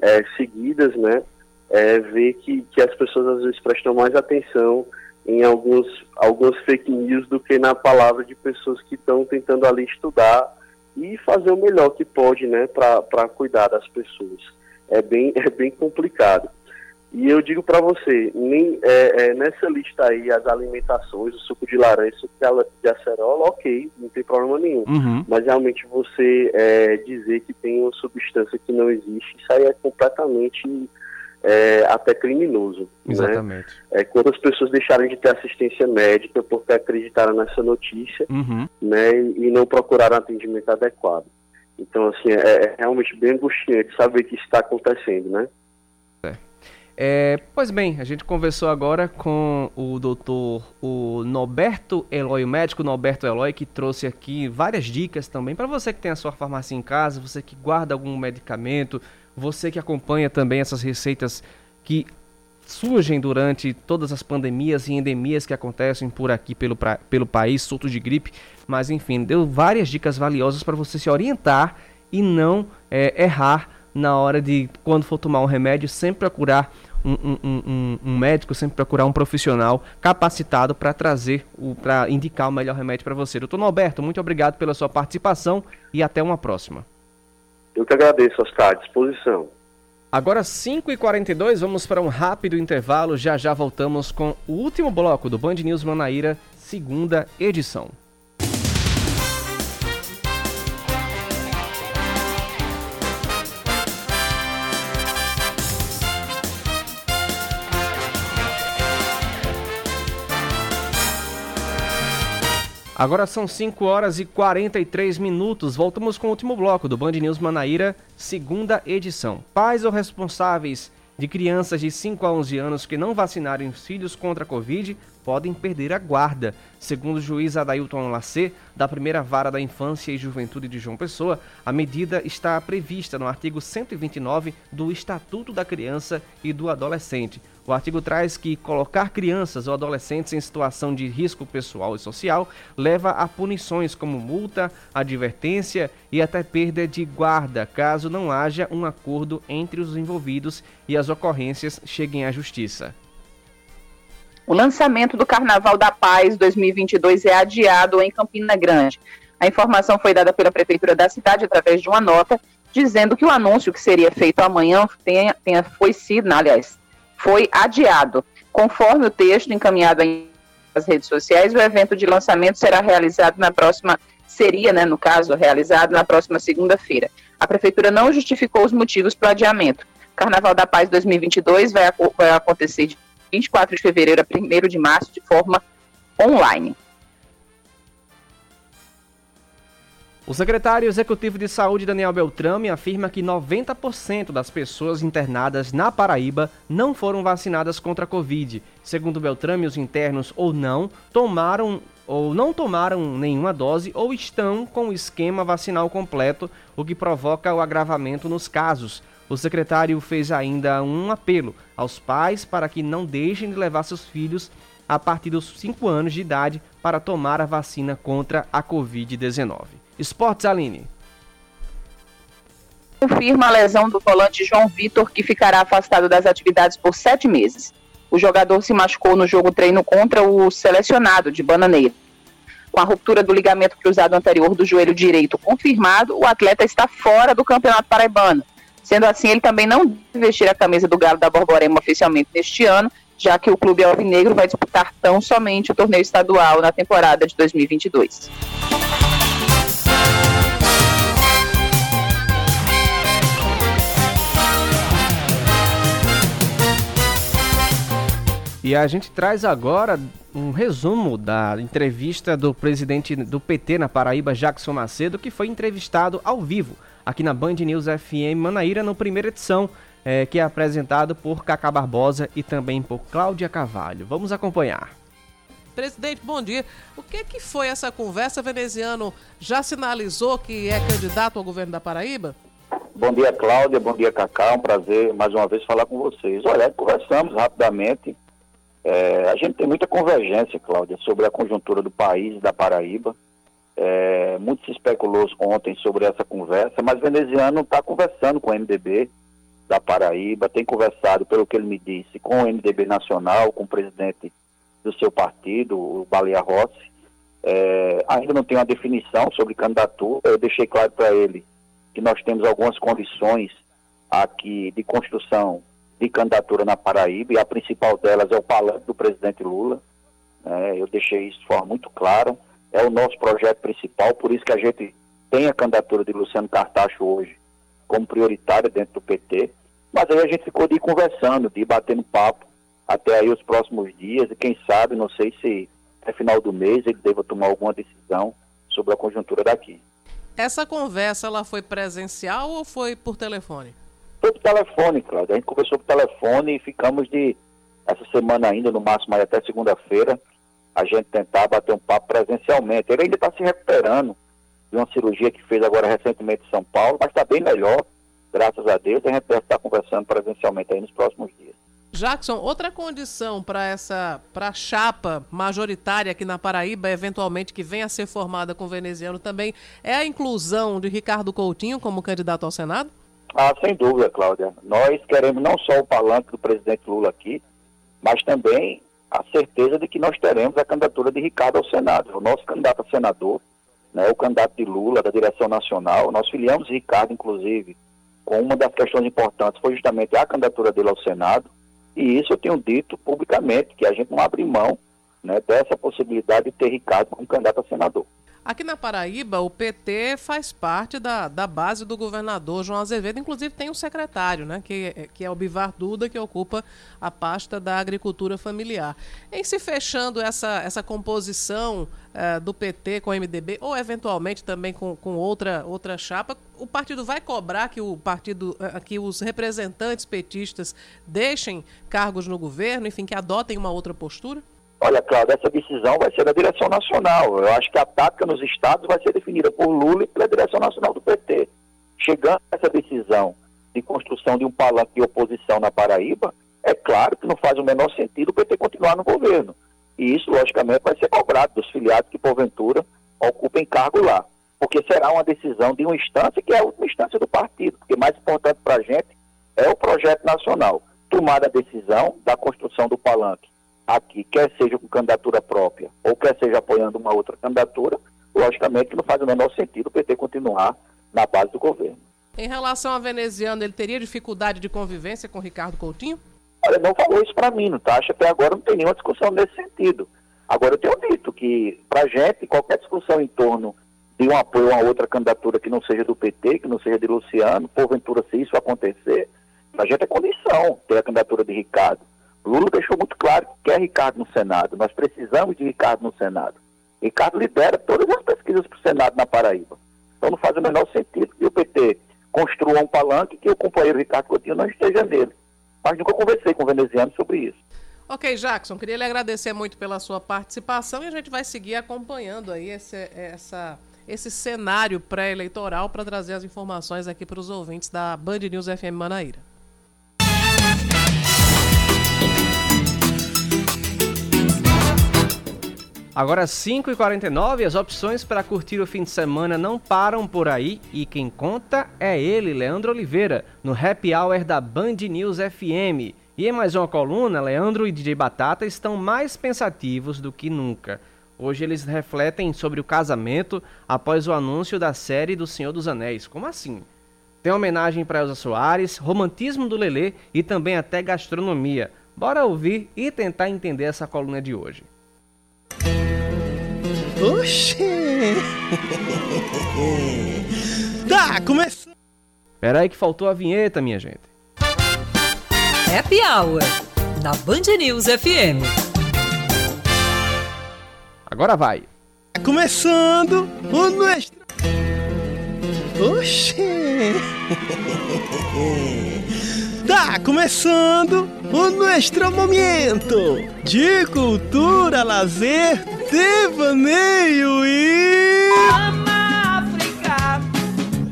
é, seguidas, né? É, ver que, que as pessoas às vezes prestam mais atenção em alguns, alguns fake news do que na palavra de pessoas que estão tentando ali estudar e fazer o melhor que pode, né, para cuidar das pessoas. É bem, é bem complicado. E eu digo para você, nem, é, é, nessa lista aí, as alimentações, o suco de laranja, o suco de acerola, ok, não tem problema nenhum. Uhum. Mas realmente você é, dizer que tem uma substância que não existe, isso aí é completamente é, até criminoso. Né? Exatamente. Né? É, quando as pessoas deixarem de ter assistência médica porque acreditaram nessa notícia uhum. né, e não procuraram atendimento adequado. Então, assim, é, é realmente bem angustiante saber que isso está acontecendo, né? É, pois bem, a gente conversou agora com o doutor o Norberto Eloy, o médico Norberto Eloy, que trouxe aqui várias dicas também para você que tem a sua farmácia em casa, você que guarda algum medicamento, você que acompanha também essas receitas que surgem durante todas as pandemias e endemias que acontecem por aqui pelo, pra, pelo país, solto de gripe, mas enfim, deu várias dicas valiosas para você se orientar e não é, errar na hora de, quando for tomar um remédio, sempre procurar um, um, um, um médico, sempre procurar um profissional capacitado para trazer, para indicar o melhor remédio para você. Doutor Norberto, muito obrigado pela sua participação e até uma próxima. Eu que agradeço, Oscar, à disposição. Agora 5h42, vamos para um rápido intervalo. Já já voltamos com o último bloco do Band News Manaíra, segunda edição. Agora são 5 horas e 43 minutos. Voltamos com o último bloco do Band News Manaíra, segunda edição. Pais ou responsáveis de crianças de 5 a 11 anos que não vacinarem os filhos contra a Covid podem perder a guarda. Segundo o juiz Adailton Lacê, da primeira vara da infância e juventude de João Pessoa, a medida está prevista no artigo 129 do Estatuto da Criança e do Adolescente. O artigo traz que colocar crianças ou adolescentes em situação de risco pessoal e social leva a punições como multa, advertência e até perda de guarda, caso não haja um acordo entre os envolvidos e as ocorrências cheguem à justiça. O lançamento do Carnaval da Paz 2022 é adiado em Campina Grande. A informação foi dada pela Prefeitura da cidade através de uma nota, dizendo que o anúncio que seria feito amanhã tenha, tenha foi sido, aliás, foi adiado. Conforme o texto encaminhado nas redes sociais, o evento de lançamento será realizado na próxima, seria, né, no caso, realizado na próxima segunda-feira. A Prefeitura não justificou os motivos para o adiamento. Carnaval da Paz 2022 vai, vai acontecer de 24 de fevereiro a 1 de março, de forma online. O secretário executivo de saúde, Daniel Beltrame, afirma que 90% das pessoas internadas na Paraíba não foram vacinadas contra a Covid. Segundo Beltrame, os internos ou não tomaram ou não tomaram nenhuma dose ou estão com o esquema vacinal completo, o que provoca o agravamento nos casos. O secretário fez ainda um apelo aos pais para que não deixem de levar seus filhos a partir dos 5 anos de idade para tomar a vacina contra a Covid-19. Esportes Aline. Confirma a lesão do volante João Vitor, que ficará afastado das atividades por sete meses. O jogador se machucou no jogo treino contra o selecionado de Bananeira. Com a ruptura do ligamento cruzado anterior do joelho direito confirmado, o atleta está fora do Campeonato Paraibano. Sendo assim, ele também não deve vestir a camisa do Galo da Borborema oficialmente neste ano, já que o clube alvinegro vai disputar tão somente o torneio estadual na temporada de 2022. E a gente traz agora um resumo da entrevista do presidente do PT na Paraíba, Jackson Macedo, que foi entrevistado ao vivo aqui na Band News FM Manaíra, no primeira edição, é, que é apresentado por Cacá Barbosa e também por Cláudia Carvalho. Vamos acompanhar. Presidente, bom dia. O que, que foi essa conversa? Veneziano já sinalizou que é candidato ao governo da Paraíba? Bom dia, Cláudia. Bom dia, Cacá. Um prazer mais uma vez falar com vocês. Olha, conversamos rapidamente é, a gente tem muita convergência, Cláudia, sobre a conjuntura do país e da Paraíba. É, muito se especulou ontem sobre essa conversa, mas Veneziano está conversando com o MDB da Paraíba, tem conversado, pelo que ele me disse, com o MDB Nacional, com o presidente do seu partido, o Baleia Rossi. É, ainda não tem uma definição sobre candidatura, eu deixei claro para ele que nós temos algumas condições aqui de construção de candidatura na Paraíba, e a principal delas é o palanque do presidente Lula. É, eu deixei isso de forma muito clara. É o nosso projeto principal, por isso que a gente tem a candidatura de Luciano Cartacho hoje como prioritária dentro do PT. Mas aí a gente ficou de ir conversando, de ir batendo papo até aí os próximos dias, e quem sabe, não sei se até final do mês ele deva tomar alguma decisão sobre a conjuntura daqui. Essa conversa ela foi presencial ou foi por telefone? Foi por telefone, Cláudio. A gente conversou por telefone e ficamos de, essa semana ainda, no máximo até segunda-feira, a gente tentar bater um papo presencialmente. Ele ainda está se recuperando de uma cirurgia que fez agora recentemente em São Paulo, mas está bem melhor, graças a Deus. A gente deve estar conversando presencialmente aí nos próximos dias. Jackson, outra condição para essa para a chapa majoritária aqui na Paraíba, eventualmente que venha a ser formada com o veneziano também, é a inclusão de Ricardo Coutinho como candidato ao Senado? Ah, sem dúvida, Cláudia. Nós queremos não só o palanque do presidente Lula aqui, mas também a certeza de que nós teremos a candidatura de Ricardo ao Senado. O nosso candidato a senador, né, o candidato de Lula, da direção nacional, nós filiamos Ricardo, inclusive, com uma das questões importantes, foi justamente a candidatura dele ao Senado, e isso eu tenho dito publicamente, que a gente não abre mão né, dessa possibilidade de ter Ricardo como candidato a senador. Aqui na Paraíba, o PT faz parte da, da base do governador João Azevedo, inclusive tem um secretário, né, que, que é o Bivar Duda, que ocupa a pasta da agricultura familiar. Em se fechando essa, essa composição uh, do PT com o MDB, ou eventualmente também com, com outra, outra chapa, o partido vai cobrar que o partido, uh, que os representantes petistas deixem cargos no governo, enfim, que adotem uma outra postura? Olha, Cláudio, essa decisão vai ser da direção nacional. Eu acho que a tática nos estados vai ser definida por Lula e pela direção nacional do PT. Chegando a essa decisão de construção de um palanque de oposição na Paraíba, é claro que não faz o menor sentido o PT continuar no governo. E isso, logicamente, vai ser cobrado dos filiados que, porventura, ocupem cargo lá. Porque será uma decisão de uma instância que é a última instância do partido. Porque mais importante para a gente é o projeto nacional. Tomar a decisão da construção do palanque aqui, quer seja com candidatura própria ou quer seja apoiando uma outra candidatura, logicamente não faz o menor sentido o PT continuar na base do governo. Em relação a veneziano, ele teria dificuldade de convivência com Ricardo Coutinho? Olha, não falou isso para mim, não tá? Acho que até agora não tem nenhuma discussão nesse sentido. Agora, eu tenho dito que, para gente, qualquer discussão em torno de um apoio a outra candidatura que não seja do PT, que não seja de Luciano, porventura, se isso acontecer, a gente é condição ter a candidatura de Ricardo. Lula deixou muito claro que quer Ricardo no Senado. Nós precisamos de Ricardo no Senado. Ricardo lidera todas as pesquisas para o Senado na Paraíba. Então não faz o menor sentido que o PT construa um palanque que o companheiro Ricardo Coutinho não esteja nele. Mas nunca conversei com o veneziano sobre isso. Ok, Jackson, queria lhe agradecer muito pela sua participação e a gente vai seguir acompanhando aí esse, essa, esse cenário pré-eleitoral para trazer as informações aqui para os ouvintes da Band News FM Manaíra. Agora 5h49, as opções para curtir o fim de semana não param por aí e quem conta é ele, Leandro Oliveira, no Happy Hour da Band News FM. E em mais uma coluna, Leandro e DJ Batata estão mais pensativos do que nunca. Hoje eles refletem sobre o casamento após o anúncio da série do Senhor dos Anéis. Como assim? Tem homenagem para Elza Soares, romantismo do Lelê e também até gastronomia. Bora ouvir e tentar entender essa coluna de hoje. Oxê! tá, começou! Pera aí que faltou a vinheta, minha gente. Happy Hour, na Band News FM. Agora vai. Tá começando o nuestro... Oxê! Tá começando o nuestro momento de cultura, lazer, devaneio e. África,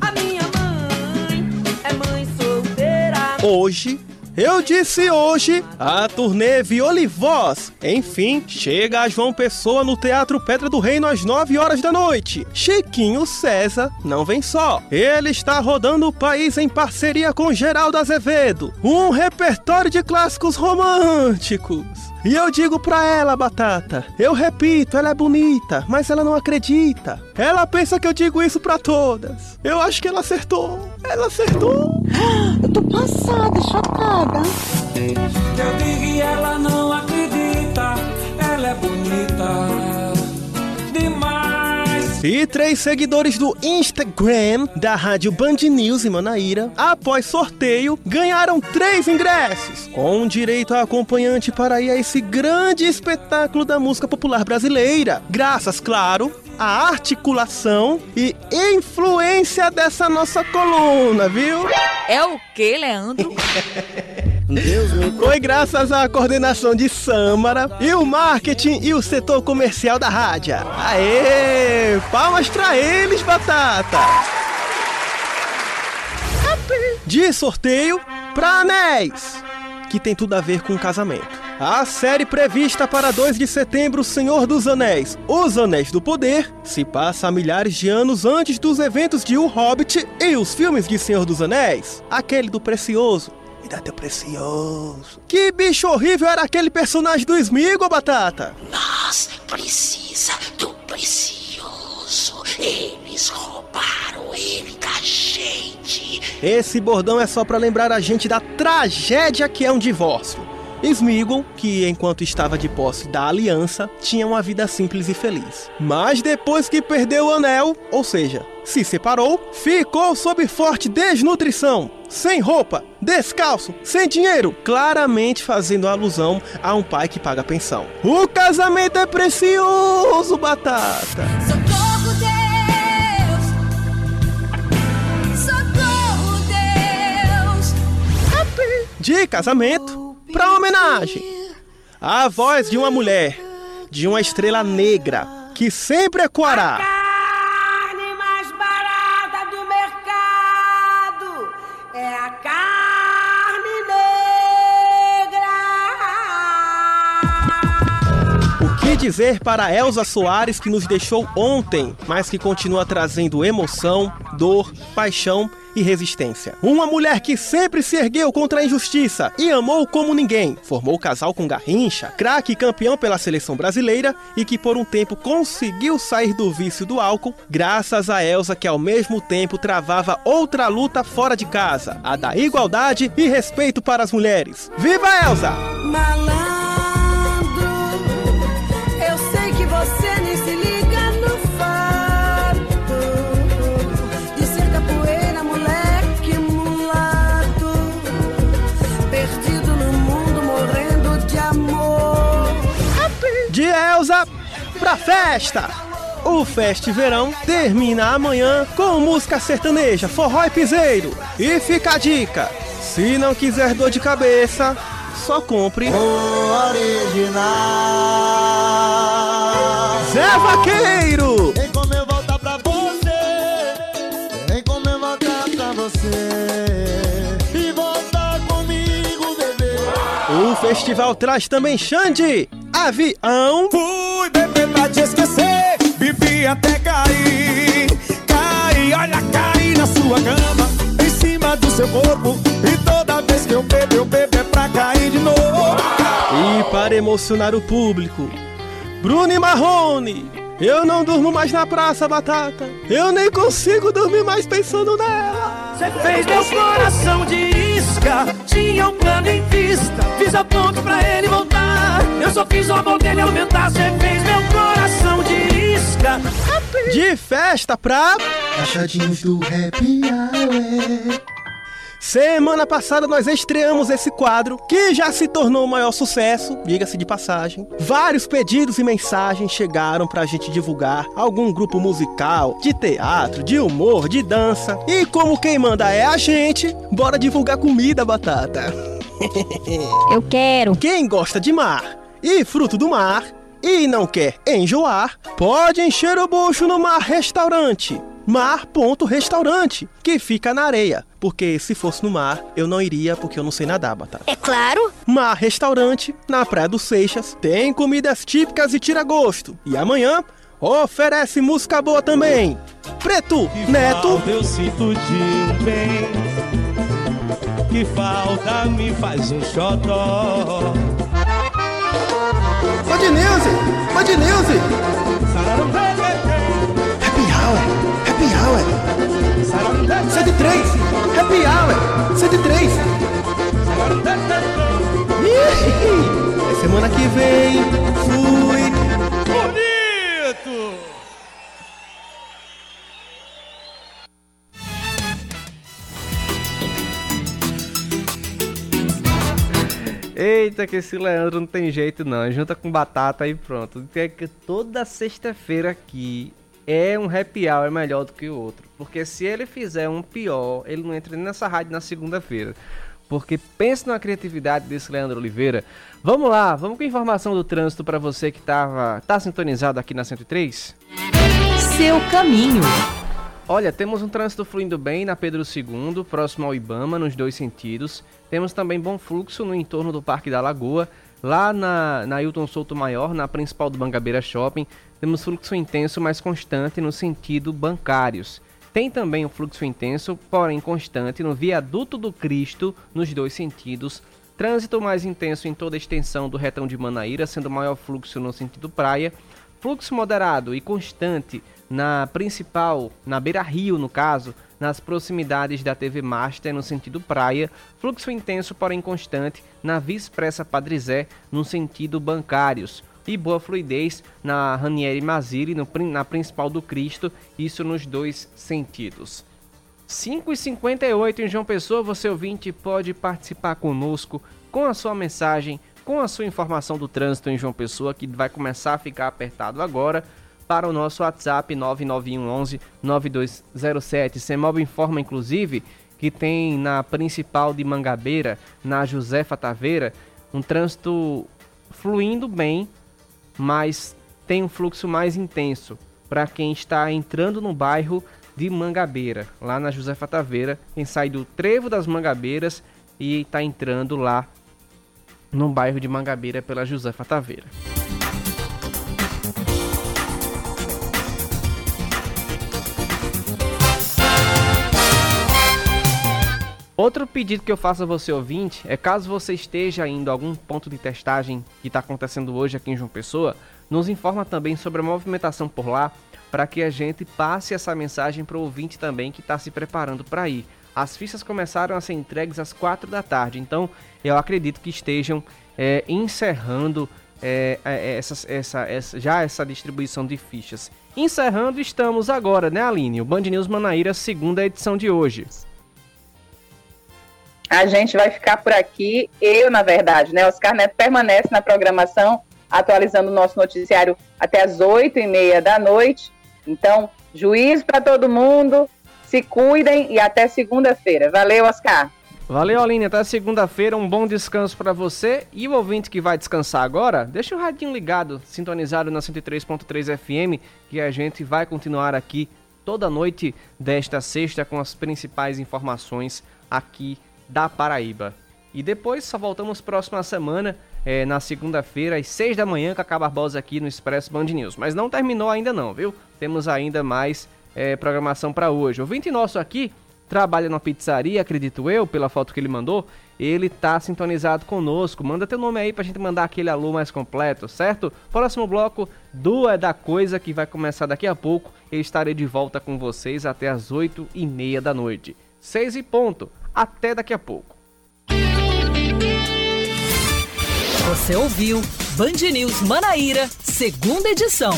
a minha mãe é mãe solteira. Hoje eu disse hoje, a turnê Violivoz, enfim, chega a João Pessoa no Teatro Pedra do Reino às 9 horas da noite. Chiquinho César não vem só. Ele está rodando o país em parceria com Geraldo Azevedo. Um repertório de clássicos românticos. E eu digo pra ela, Batata, eu repito, ela é bonita, mas ela não acredita. Ela pensa que eu digo isso pra todas. Eu acho que ela acertou. Ela acertou. Eu tô passada, chocada. Eu digo e ela não acredita, ela é bonita E três seguidores do Instagram da Rádio Band News em Manaíra, após sorteio, ganharam três ingressos, com direito a acompanhante para ir a esse grande espetáculo da música popular brasileira. Graças, claro, à articulação e influência dessa nossa coluna, viu? É o que, Leandro? Foi graças à coordenação de Samara e o marketing e o setor comercial da rádio. Aê! Palmas pra eles, Batata! De sorteio pra anéis, que tem tudo a ver com casamento. A série prevista para 2 de setembro, Senhor dos Anéis, Os Anéis do Poder, se passa milhares de anos antes dos eventos de O Hobbit e os filmes de Senhor dos Anéis, aquele do Precioso. Me dá teu precioso. Que bicho horrível era aquele personagem do Smigo, Batata? Nós precisa do precioso. Eles roubaram ele da gente. Esse bordão é só para lembrar a gente da tragédia que é um divórcio. Smeagol, que enquanto estava de posse da aliança, tinha uma vida simples e feliz. Mas depois que perdeu o anel, ou seja, se separou, ficou sob forte desnutrição, sem roupa, descalço, sem dinheiro, claramente fazendo alusão a um pai que paga pensão. O casamento é precioso, batata! Socorro, Deus! Socorro, Deus! De casamento para homenagem. A voz de uma mulher, de uma estrela negra, que sempre ecoará. Carne negra. O que dizer para Elza Soares que nos deixou ontem, mas que continua trazendo emoção, dor, paixão e resistência. Uma mulher que sempre se ergueu contra a injustiça e amou como ninguém. Formou casal com Garrincha, craque campeão pela seleção brasileira e que por um tempo conseguiu sair do vício do álcool, graças a Elsa que ao mesmo tempo travava outra luta fora de casa, a da igualdade e respeito para as mulheres. Viva Elsa! Festa! O Feste Verão termina amanhã com música sertaneja, forró e piseiro. E fica a dica: se não quiser dor de cabeça, só compre O original. Zé Vaqueiro. Vem como eu voltar pra você. Vem como eu voltar pra você. E voltar comigo, bebê. O festival traz também Xande, Avião. Beber pra te esquecer. Bebi até cair. Caí, olha, caí na sua cama. Em cima do seu corpo. E toda vez que eu bebo, eu bebo é pra cair de novo. E para emocionar o público, Bruno e Marrone. Eu não durmo mais na praça, Batata. Eu nem consigo dormir mais pensando nela. Você fez meu coração de isca. Tinha um plano em vista. Fiz a ponte pra ele voltar. Eu só fiz o amor dele aumentar. Você fez de isca. De festa pra. Achadinhos do Happy Hour. Semana passada nós estreamos esse quadro que já se tornou o maior sucesso, diga-se de passagem. Vários pedidos e mensagens chegaram pra gente divulgar algum grupo musical, de teatro, de humor, de dança. E como quem manda é a gente, bora divulgar comida, batata. Eu quero. Quem gosta de mar e fruto do mar e não quer enjoar, pode encher o bucho no Mar Restaurante. Mar.restaurante, que fica na areia. Porque se fosse no mar, eu não iria porque eu não sei nadar, batata. É claro. Mar Restaurante, na Praia dos Seixas, tem comidas típicas e tira gosto. E amanhã oferece música boa também. Preto, Neto. Eu sinto de bem. Que falta me faz um xodó. Band News. Happy Hour, Happy Hour. 103, Happy Hour, 103. Ih, é semana que vem, Eita, que esse Leandro não tem jeito não. Junta com batata e pronto. Que toda sexta-feira aqui é um happy hour melhor do que o outro. Porque se ele fizer um pior, ele não entra nem nessa rádio na segunda-feira. Porque pensa na criatividade desse Leandro Oliveira. Vamos lá, vamos com informação do trânsito para você que tava, tá sintonizado aqui na 103? Seu caminho. Olha, temos um trânsito fluindo bem na Pedro II, próximo ao Ibama, nos dois sentidos. Temos também bom fluxo no entorno do Parque da Lagoa, lá na, na Hilton Souto Maior, na principal do Bangabeira Shopping. Temos fluxo intenso, mas constante no sentido bancários. Tem também um fluxo intenso, porém constante, no Viaduto do Cristo, nos dois sentidos. Trânsito mais intenso em toda a extensão do retão de Manaíra, sendo maior fluxo no sentido praia. Fluxo moderado e constante na principal, na Beira Rio no caso, nas proximidades da TV Master no sentido praia, fluxo intenso porém constante na Via Expressa Padre Zé no sentido bancários. E boa fluidez na Ranieri Mazili no, na principal do Cristo, isso nos dois sentidos. 5h58 em João Pessoa, você ouvinte pode participar conosco com a sua mensagem, com a sua informação do trânsito em João Pessoa, que vai começar a ficar apertado agora, para o nosso WhatsApp 9911 9207. Semob informa, inclusive, que tem na principal de Mangabeira, na Josefa Taveira, um trânsito fluindo bem, mas tem um fluxo mais intenso para quem está entrando no bairro de Mangabeira, lá na Josefa Taveira, quem sai do Trevo das Mangabeiras e está entrando lá no bairro de Mangabeira pela Josefa Taveira. Outro pedido que eu faço a você ouvinte é caso você esteja indo a algum ponto de testagem que está acontecendo hoje aqui em João Pessoa, nos informa também sobre a movimentação por lá para que a gente passe essa mensagem para o ouvinte também que está se preparando para ir. As fichas começaram a ser entregues às 4 da tarde, então eu acredito que estejam é, encerrando é, é, essas- essa, essa- já essa distribuição de fichas. Encerrando, estamos agora, né, Aline? O Band News Manaíra, segunda edição de hoje. A gente vai ficar por aqui. Eu, na verdade, né? Oscar Neto permanece na programação, atualizando o nosso noticiário até as oito e meia da noite. Então, juízo para todo mundo, se cuidem e até segunda-feira. Valeu, Oscar. Valeu, Aline. Até segunda-feira. Um bom descanso para você. E o ouvinte que vai descansar agora, deixa o radinho ligado, sintonizado na 103.3 FM, que a gente vai continuar aqui toda noite desta sexta com as principais informações aqui da Paraíba. E depois só voltamos próxima semana, é, na segunda-feira, às 6 da manhã, com a Barbosa aqui no Expresso Band News. Mas não terminou ainda não, viu? Temos ainda mais é, programação para hoje. O ouvinte nosso aqui trabalha numa pizzaria, acredito eu, pela foto que ele mandou. Ele tá sintonizado conosco. Manda teu nome aí pra gente mandar aquele alô mais completo, certo? Próximo bloco do É da Coisa, que vai começar daqui a pouco. Eu estarei de volta com vocês até as 8 e meia da noite. 6 e ponto. Até daqui a pouco. Você ouviu Band News Manaíra, segunda edição.